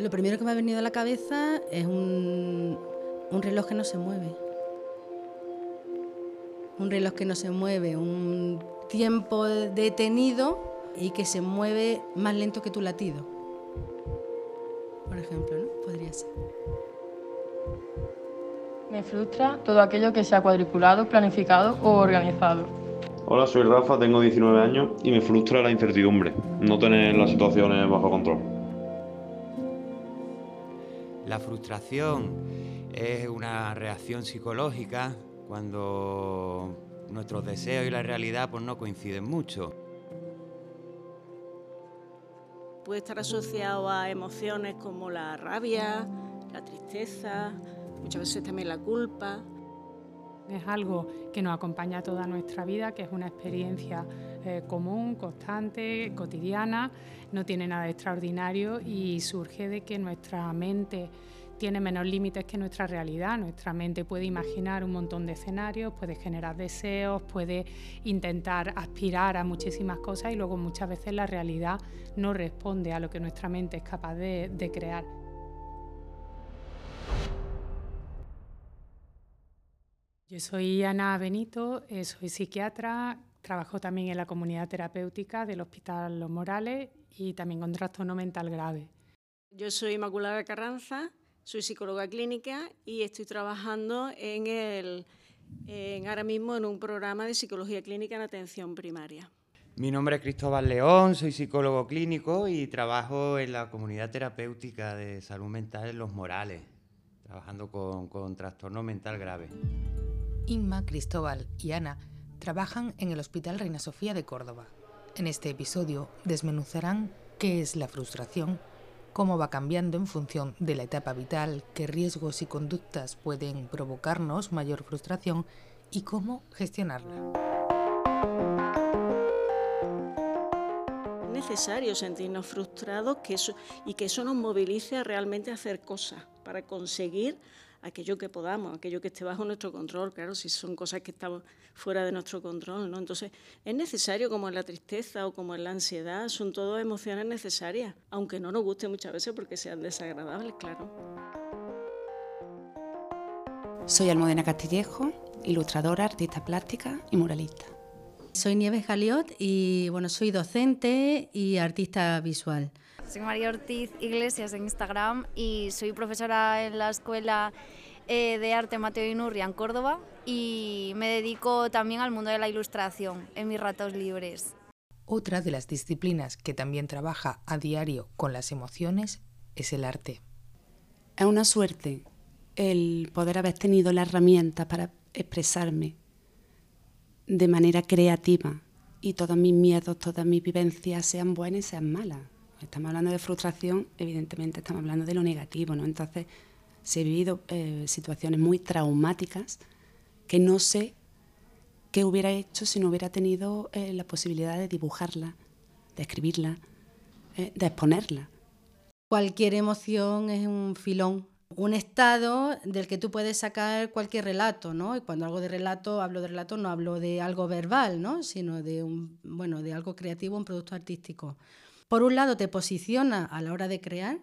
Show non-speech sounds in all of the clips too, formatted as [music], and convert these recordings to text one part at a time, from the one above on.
Lo primero que me ha venido a la cabeza es un, un reloj que no se mueve. Un reloj que no se mueve, un tiempo detenido y que se mueve más lento que tu latido. Por ejemplo, ¿no? Podría ser. Me frustra todo aquello que sea cuadriculado, planificado o organizado. Hola, soy Rafa, tengo 19 años y me frustra la incertidumbre, no tener las situaciones bajo control. La frustración es una reacción psicológica cuando nuestros deseos y la realidad pues, no coinciden mucho. Puede estar asociado a emociones como la rabia, la tristeza, muchas veces también la culpa. Es algo que nos acompaña toda nuestra vida, que es una experiencia eh, común, constante, cotidiana, no tiene nada extraordinario y surge de que nuestra mente tiene menos límites que nuestra realidad. Nuestra mente puede imaginar un montón de escenarios, puede generar deseos, puede intentar aspirar a muchísimas cosas y luego muchas veces la realidad no responde a lo que nuestra mente es capaz de, de crear. Yo soy Ana Benito, eh, soy psiquiatra, trabajo también en la comunidad terapéutica del Hospital Los Morales y también con trastorno mental grave. Yo soy Inmaculada Carranza, soy psicóloga clínica y estoy trabajando en el, en, ahora mismo en un programa de psicología clínica en atención primaria. Mi nombre es Cristóbal León, soy psicólogo clínico y trabajo en la comunidad terapéutica de salud mental en Los Morales, trabajando con, con trastorno mental grave. Inma, Cristóbal y Ana trabajan en el Hospital Reina Sofía de Córdoba. En este episodio desmenuzarán qué es la frustración, cómo va cambiando en función de la etapa vital, qué riesgos y conductas pueden provocarnos mayor frustración y cómo gestionarla. Es necesario sentirnos frustrados y que eso nos movilice a realmente hacer cosas para conseguir aquello que podamos, aquello que esté bajo nuestro control, claro, si son cosas que están fuera de nuestro control, ¿no? Entonces, es necesario, como en la tristeza o como en la ansiedad, son todas emociones necesarias, aunque no nos guste muchas veces porque sean desagradables, claro. Soy Almudena Castillejo, ilustradora, artista plástica y muralista. Soy Nieves Galiot y bueno, soy docente y artista visual. Soy María Ortiz Iglesias en Instagram y soy profesora en la Escuela eh, de Arte Mateo Inurria en Córdoba y me dedico también al mundo de la ilustración en mis ratos libres. Otra de las disciplinas que también trabaja a diario con las emociones es el arte. Es una suerte el poder haber tenido la herramienta para expresarme de manera creativa y todos mis miedos, todas mis vivencias, sean buenas y sean malas. Estamos hablando de frustración, evidentemente estamos hablando de lo negativo, ¿no? Entonces, he vivido eh, situaciones muy traumáticas que no sé qué hubiera hecho si no hubiera tenido eh, la posibilidad de dibujarla, de escribirla, eh, de exponerla. Cualquier emoción es un filón, un estado del que tú puedes sacar cualquier relato, ¿no? Y cuando hablo de relato, hablo de relato, no hablo de algo verbal, ¿no? Sino de un, bueno, de algo creativo, un producto artístico. Por un lado, te posiciona a la hora de crear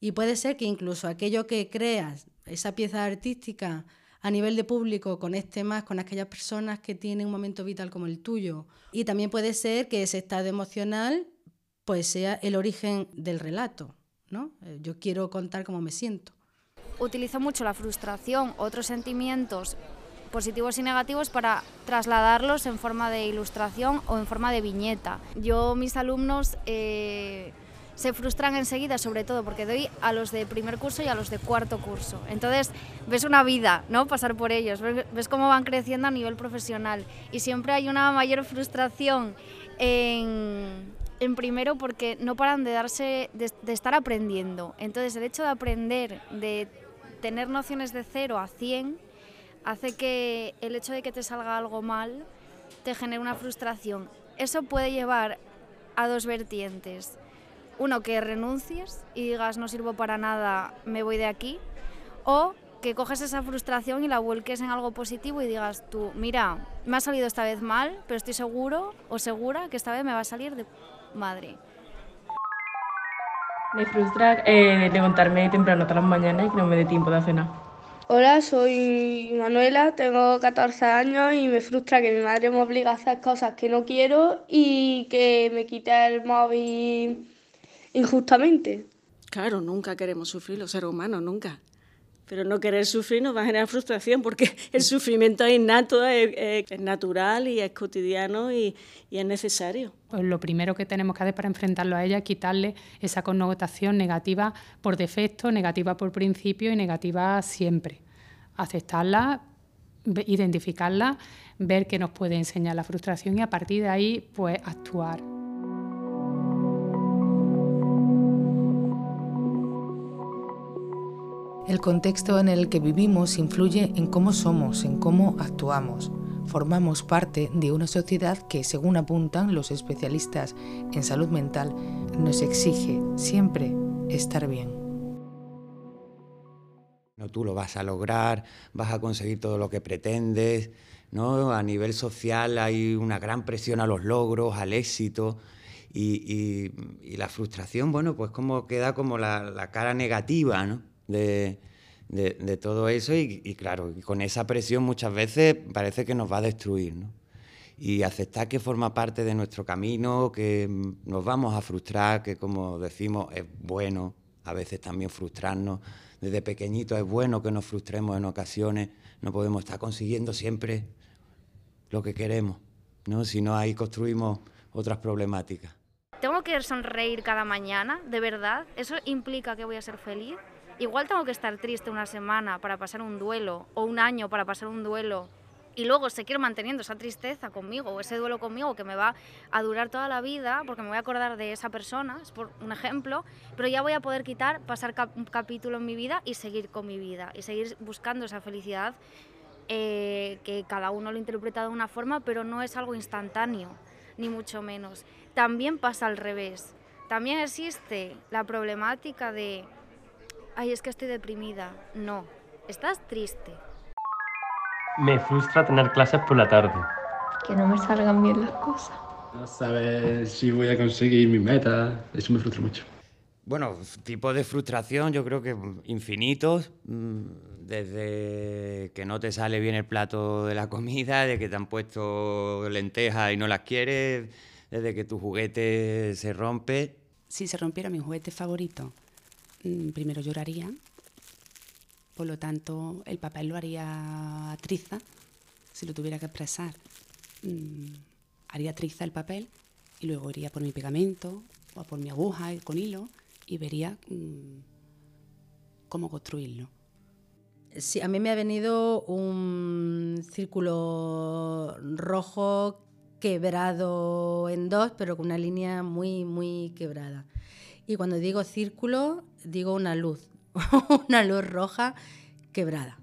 y puede ser que incluso aquello que creas, esa pieza artística, a nivel de público conecte más con aquellas personas que tienen un momento vital como el tuyo. Y también puede ser que ese estado emocional pues sea el origen del relato, ¿no? Eh, yo quiero contar cómo me siento. Utilizo mucho la frustración, otros sentimientos positivos y negativos para trasladarlos en forma de ilustración o en forma de viñeta. Yo, mis alumnos, eh, se frustran enseguida, sobre todo porque doy a los de primer curso y a los de cuarto curso. Entonces, ves una vida, ¿no? Pasar por ellos, ves, cómo van creciendo a nivel profesional y siempre hay una mayor frustración en, en primero porque no paran de darse de, estar aprendiendo. Entonces, el hecho de aprender, de tener nociones de 0 a 100 hace que el hecho de que te salga algo mal te genere una frustración. Eso puede llevar a dos vertientes. Uno, que renuncies y digas no sirvo para nada, me voy de aquí. O que coges esa frustración y la vuelques en algo positivo y digas tú, mira, me ha salido esta vez mal, pero estoy seguro o segura que esta vez me va a salir de madre. Me frustra eh, levantarme temprano todas las mañanas y que no me dé tiempo de cenar. Hola, soy Manuela, tengo 14 años y me frustra que mi madre me obliga a hacer cosas que no quiero y que me quite el móvil injustamente. Claro, nunca queremos sufrir los seres humanos, nunca. Pero no querer sufrir nos va a generar frustración porque [laughs] el sufrimiento es innato, es, natural y es cotidiano y, y, es necesario. Pues lo primero que tenemos que hacer para enfrentarlo a ella es quitarle esa connotación negativa por defecto, negativa por principio y negativa siempre. Aceptarla, identificarla, ver qué nos puede enseñar la frustración y a partir de ahí pues actuar. El contexto en el que vivimos influye en cómo somos, en cómo actuamos. Formamos parte de una sociedad que, según apuntan los especialistas en salud mental, nos exige siempre estar bien. No, tú lo vas a lograr, vas a conseguir todo lo que pretendes. ¿no? A nivel social hay una gran presión a los logros, al éxito. Y, la frustración, bueno, pues como queda como la, la cara negativa, ¿no? De, todo eso y, claro, con esa presión muchas veces parece que nos va a destruir, ¿no? Y aceptar que forma parte de nuestro camino, que nos vamos a frustrar, que como decimos es bueno a veces también frustrarnos. Desde pequeñito es bueno que nos frustremos en ocasiones, no podemos estar consiguiendo siempre lo que queremos, ¿no? Si no, ahí construimos otras problemáticas. ¿Tengo que sonreír cada mañana, de verdad? ¿Eso implica que voy a ser feliz? Igual tengo que estar triste una semana para pasar un duelo o un año para pasar un duelo y luego seguir manteniendo esa tristeza conmigo o ese duelo conmigo que me va a durar toda la vida porque me voy a acordar de esa persona, es por un ejemplo, pero ya voy a poder quitar, pasar un capítulo en mi vida y seguir con mi vida y seguir buscando esa felicidad eh, que cada uno lo interpreta de una forma, pero no es algo instantáneo, ni mucho menos. También pasa al revés. También existe la problemática de ay, es que estoy deprimida. No, estás triste. Me frustra tener clases por la tarde. Que no me salgan bien las cosas. No saber si voy a conseguir mi meta, eso me frustra mucho. Bueno, tipos de frustración yo creo que infinitos, mm, desde que no te sale bien el plato de la comida, de que te han puesto lentejas y no las quieres, desde que tu juguete se rompe. Si se rompiera mi juguete favorito, primero lloraría, por lo tanto el papel lo haría triza, si lo tuviera que expresar, mm, haría triza el papel y luego iría por mi pegamento o por mi aguja con hilo y vería mm, cómo construirlo. Sí, a mí me ha venido un círculo rojo quebrado en dos, pero con una línea muy, muy quebrada. Y cuando digo círculo, digo una luz, [laughs] una luz roja quebrada.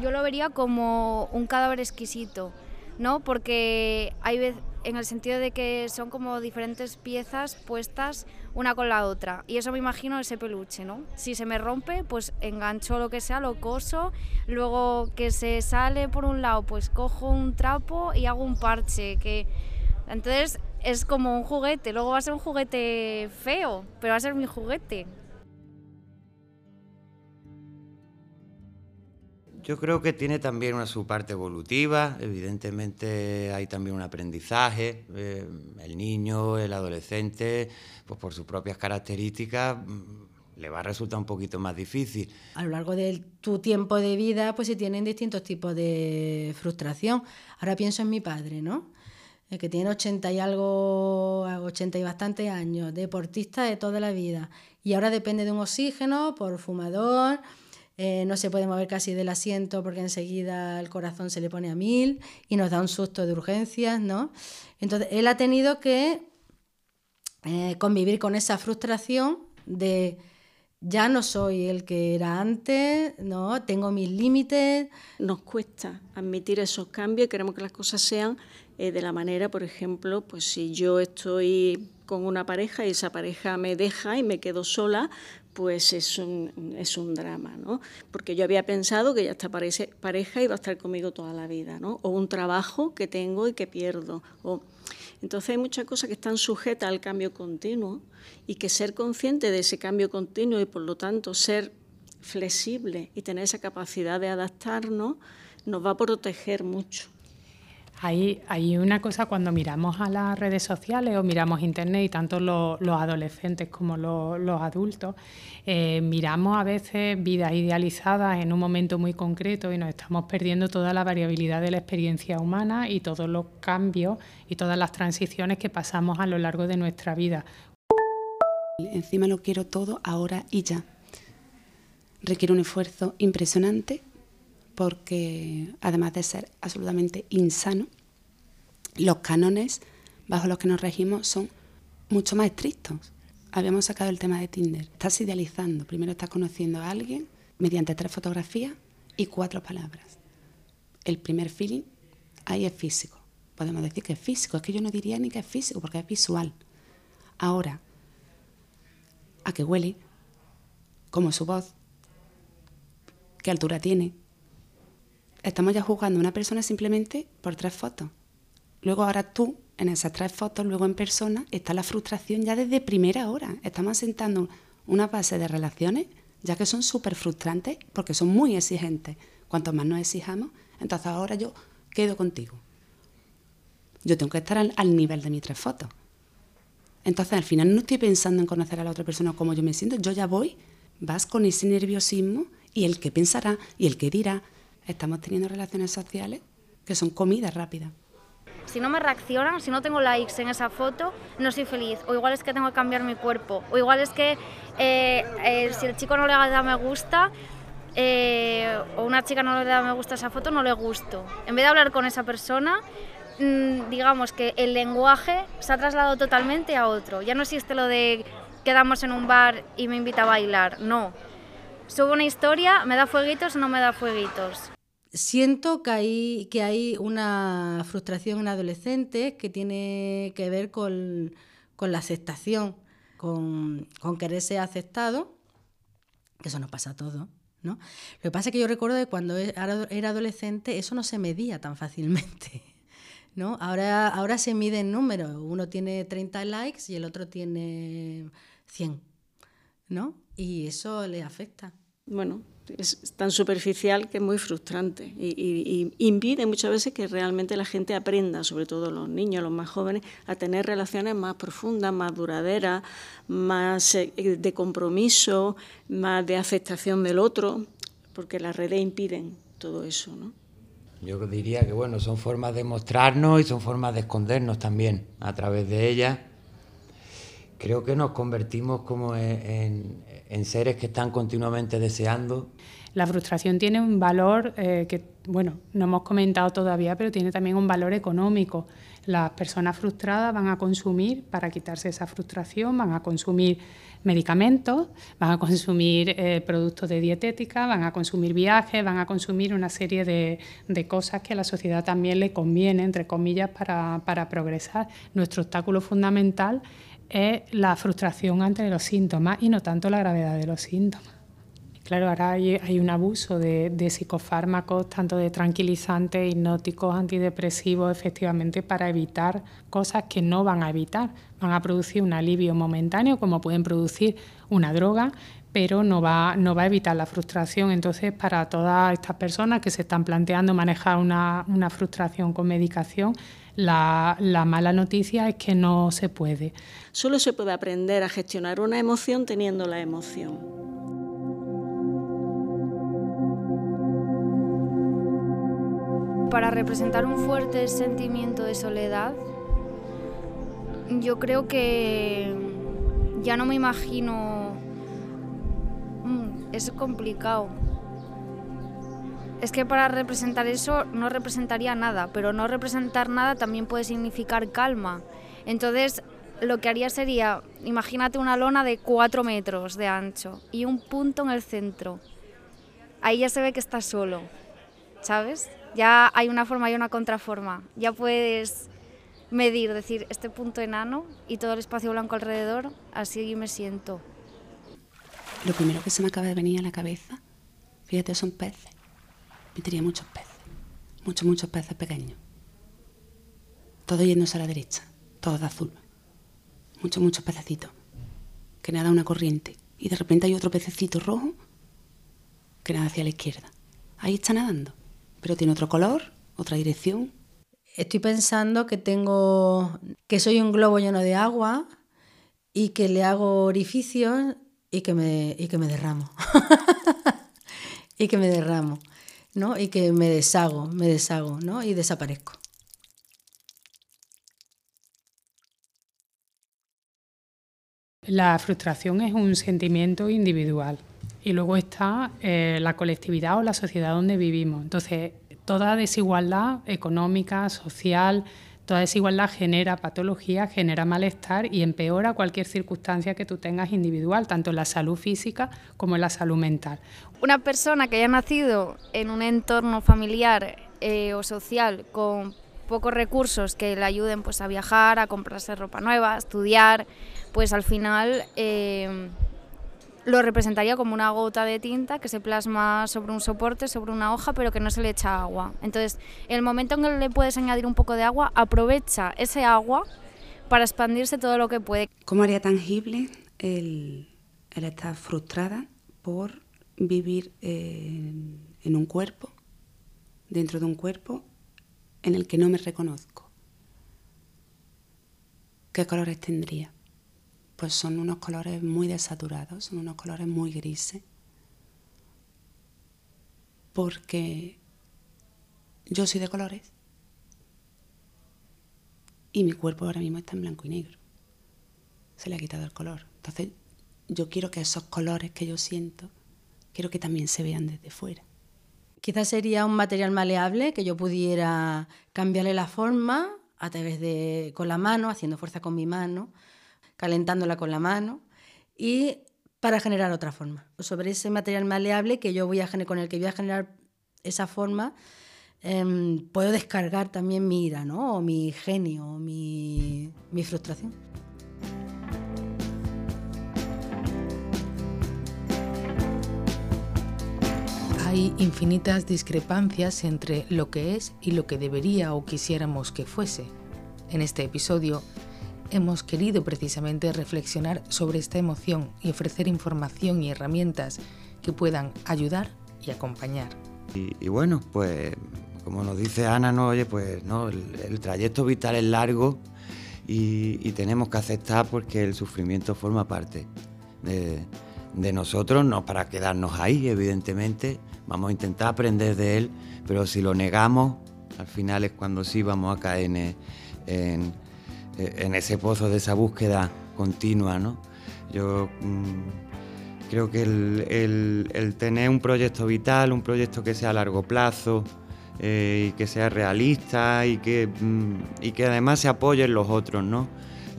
Yo lo vería como un cadáver exquisito, ¿no? Porque hay veces, en el sentido de que son como diferentes piezas puestas una con la otra. Y eso me imagino ese peluche, ¿no? Si se me rompe, pues engancho lo que sea, lo coso, luego que se sale por un lado, pues cojo un trapo y hago un parche, que entonces es como un juguete, luego va a ser un juguete feo, pero va a ser mi juguete. Yo creo que tiene también una su parte evolutiva, evidentemente hay también un aprendizaje, eh, el niño, el adolescente, pues por sus propias características mm, le va a resultar un poquito más difícil. A lo largo de tu tiempo de vida, pues se tienen distintos tipos de frustración. Ahora pienso en mi padre, ¿no? Que tiene 80 y algo, 80 y bastantes años, deportista de toda la vida, y ahora depende de un oxígeno por fumador, eh, no se puede mover casi del asiento porque enseguida el corazón se le pone a mil y nos da un susto de urgencias, ¿no? Entonces, él ha tenido que eh, convivir con esa frustración de ya no soy el que era antes, ¿no? Tengo mis límites. Nos cuesta admitir esos cambios, queremos que las cosas sean eh, de la manera, por ejemplo, pues si yo estoy con una pareja y esa pareja me deja y me quedo sola, pues es un, es un drama, ¿no? Porque yo había pensado que ya esta pareja iba a estar conmigo toda la vida, ¿no? O un trabajo que tengo y que pierdo. Entonces hay muchas cosas que están sujetas al cambio continuo y que ser consciente de ese cambio continuo y por lo tanto ser flexible y tener esa capacidad de adaptarnos nos va a proteger mucho. Hay, una cosa cuando miramos a las redes sociales o miramos Internet y tanto los, adolescentes como los, adultos, eh, miramos a veces vidas idealizadas en un momento muy concreto y nos estamos perdiendo toda la variabilidad de la experiencia humana y todos los cambios y todas las transiciones que pasamos a lo largo de nuestra vida. Encima lo quiero todo ahora y ya. Requiere un esfuerzo impresionante porque además de ser absolutamente insano, los cánones bajo los que nos regimos son mucho más estrictos. Habíamos sacado el tema de Tinder. Estás idealizando. Primero estás conociendo a alguien mediante tres fotografías y cuatro palabras. El primer feeling ahí es físico. Podemos decir que es físico. Es que yo no diría ni que es físico porque es visual. Ahora, a qué huele, cómo su voz, qué altura tiene, estamos ya juzgando a una persona simplemente por tres fotos. Luego ahora tú, en esas tres fotos, luego en persona, está la frustración ya desde primera hora. Estamos asentando una base de relaciones ya que son súper frustrantes porque son muy exigentes. Cuanto más nos exijamos, entonces ahora yo quedo contigo. Yo tengo que estar al, al nivel de mis tres fotos. Entonces al final no estoy pensando en conocer a la otra persona como yo me siento, yo ya voy, vas con ese nerviosismo y el que pensará y el que dirá estamos teniendo relaciones sociales que son comida rápida. Si no me reaccionan, si no tengo likes en esa foto, no soy feliz. O igual es que tengo que cambiar mi cuerpo. O igual es que eh, eh, si el chico no le da me gusta, eh, o una chica no le da me gusta esa foto, no le gusto. En vez de hablar con esa persona, mm, digamos que el lenguaje se ha trasladado totalmente a otro. Ya no existe lo de quedamos en un bar y me invita a bailar. No. Subo una historia, me da fueguitos o no me da fueguitos. Siento que hay, que hay una frustración en adolescentes que tiene que ver con, la aceptación, con, querer ser aceptado, que eso nos pasa a todos. ¿no? Lo que pasa es que yo recuerdo que cuando e, era adolescente eso no se medía tan fácilmente. [laughs] ¿no? Ahora, ahora se mide en números. Uno tiene 30 likes y el otro tiene 100. ¿no? Y eso le afecta. Bueno, es tan superficial que es muy frustrante y, impide muchas veces que realmente la gente aprenda, sobre todo los niños, los más jóvenes, a tener relaciones más profundas, más duraderas, más eh, de compromiso, más de aceptación del otro, porque las redes impiden todo eso, ¿no? Yo diría que bueno, son formas de mostrarnos y son formas de escondernos también a través de ellas. Creo que nos convertimos como en seres que están continuamente deseando. La frustración tiene un valor eh, que, bueno, no hemos comentado todavía, pero tiene también un valor económico. Las personas frustradas van a consumir, para quitarse esa frustración, van a consumir medicamentos, van a consumir eh, productos de dietética, van a consumir viajes, van a consumir una serie de, de cosas que a la sociedad también le conviene, entre comillas, para, para progresar. Nuestro obstáculo fundamental es la frustración ante los síntomas y no tanto la gravedad de los síntomas. Claro, ahora hay, un abuso de, psicofármacos, tanto de tranquilizantes, hipnóticos, antidepresivos, efectivamente para evitar cosas que no van a evitar. Van a producir un alivio momentáneo, como pueden producir una droga, pero no va, no va a evitar la frustración. Entonces, para todas estas personas que se están planteando manejar una, una frustración con medicación, la, mala noticia es que no se puede. Solo se puede aprender a gestionar una emoción teniendo la emoción. Para representar un fuerte sentimiento de soledad, yo creo que ya no me imagino... Es complicado es que para representar eso no representaría nada, pero no representar nada también puede significar calma. Entonces, lo que haría sería, imagínate una lona de 4 metros de ancho y un punto en el centro. Ahí ya se ve que estás solo, ¿sabes? Ya hay una forma y una contraforma. Ya puedes medir, decir, este punto enano y todo el espacio blanco alrededor, así me siento. Lo primero que se me acaba de venir a la cabeza, fíjate, son peces tenía muchos peces, muchos, muchos peces pequeños. Todo yéndose a la derecha. todo de azul. Muchos, muchos pececitos. Que nada una corriente. Y de repente hay otro pececito rojo que nada hacia la izquierda. Ahí está nadando. Pero tiene otro color, otra dirección. Estoy pensando que tengo. que soy un globo lleno de agua y que le hago orificios y que me, y que me derramo. [laughs] y que me derramo, ¿no? Y que me deshago, me deshago, ¿no? Y desaparezco. La frustración es un sentimiento individual y luego está eh, la colectividad o la sociedad donde vivimos. Entonces, toda desigualdad económica, social, toda desigualdad genera patología, genera malestar y empeora cualquier circunstancia que tú tengas individual, tanto en la salud física como en la salud mental. Una persona que haya nacido en un entorno familiar eh, o social con pocos recursos que le ayuden pues, a viajar, a comprarse ropa nueva, a estudiar, pues al final eh, lo representaría como una gota de tinta que se plasma sobre un soporte, sobre una hoja, pero que no se le echa agua. Entonces, en el momento en que le puedes añadir un poco de agua, aprovecha ese agua para expandirse todo lo que puede. ¿Cómo haría tangible el, estar frustrada por vivir en un cuerpo, dentro de un cuerpo en el que no me reconozco? ¿Qué colores tendría? Pues son unos colores muy desaturados, son unos colores muy grises, porque yo soy de colores y mi cuerpo ahora mismo está en blanco y negro. Se le ha quitado el color. Entonces yo quiero que esos colores que yo siento, quiero que también se vean desde fuera. Quizás sería un material maleable que yo pudiera cambiarle la forma a través de con la mano, haciendo fuerza con mi mano, calentándola con la mano y para generar otra forma. Sobre ese material maleable que yo voy a con el que voy a generar esa forma, em, puedo descargar también mi ira, ¿no? o mi genio, o mi, mi frustración. Hay infinitas discrepancias entre lo que es y lo que debería o quisiéramos que fuese. En este episodio hemos querido precisamente reflexionar sobre esta emoción y ofrecer información y herramientas que puedan ayudar y acompañar. Y, bueno, pues como nos dice Ana, ¿no? Oye, pues no, el, trayecto vital es largo y, tenemos que aceptar porque el sufrimiento forma parte de, nosotros, no para quedarnos ahí, evidentemente, vamos a intentar aprender de él, pero si lo negamos, al final es cuando sí vamos a caer en en ese pozo de esa búsqueda continua. ¿no? Yo mm, creo que el, tener un proyecto vital, un proyecto que sea a largo plazo eh, y que sea realista y que, mm, y que además se apoye en los otros, ¿no?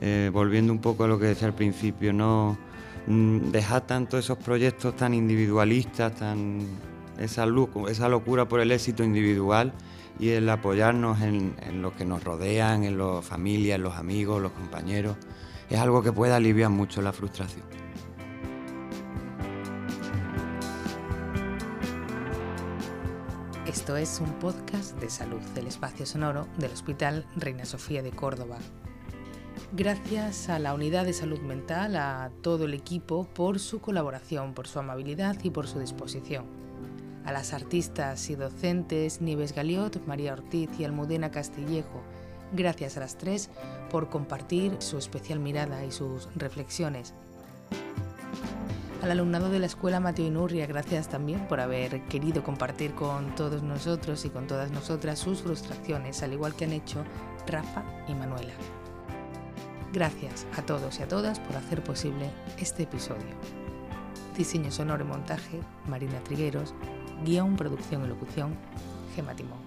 Eh, volviendo un poco a lo que decía al principio, no mm, dejar tanto esos proyectos tan individualistas, tan esa, locura por el éxito individual y el apoyarnos en, en los que nos rodean, en las familias, en los amigos, los compañeros, es algo que puede aliviar mucho la frustración. Esto es un podcast de salud del espacio sonoro del Hospital Reina Sofía de Córdoba. Gracias a la Unidad de Salud Mental, a todo el equipo por su colaboración, por su amabilidad y por su disposición a las artistas y docentes Nieves Galiot, María Ortiz y Almudena Castillejo. Gracias a las tres por compartir su especial mirada y sus reflexiones. Al alumnado de la Escuela Mateo Inurria, gracias también por haber querido compartir con todos nosotros y con todas nosotras sus frustraciones, al igual que han hecho Rafa y Manuela. Gracias a todos y a todas por hacer posible este episodio. Diseño sonoro y montaje, Marina Trigueros, guion, producción y locución, Gema Timón.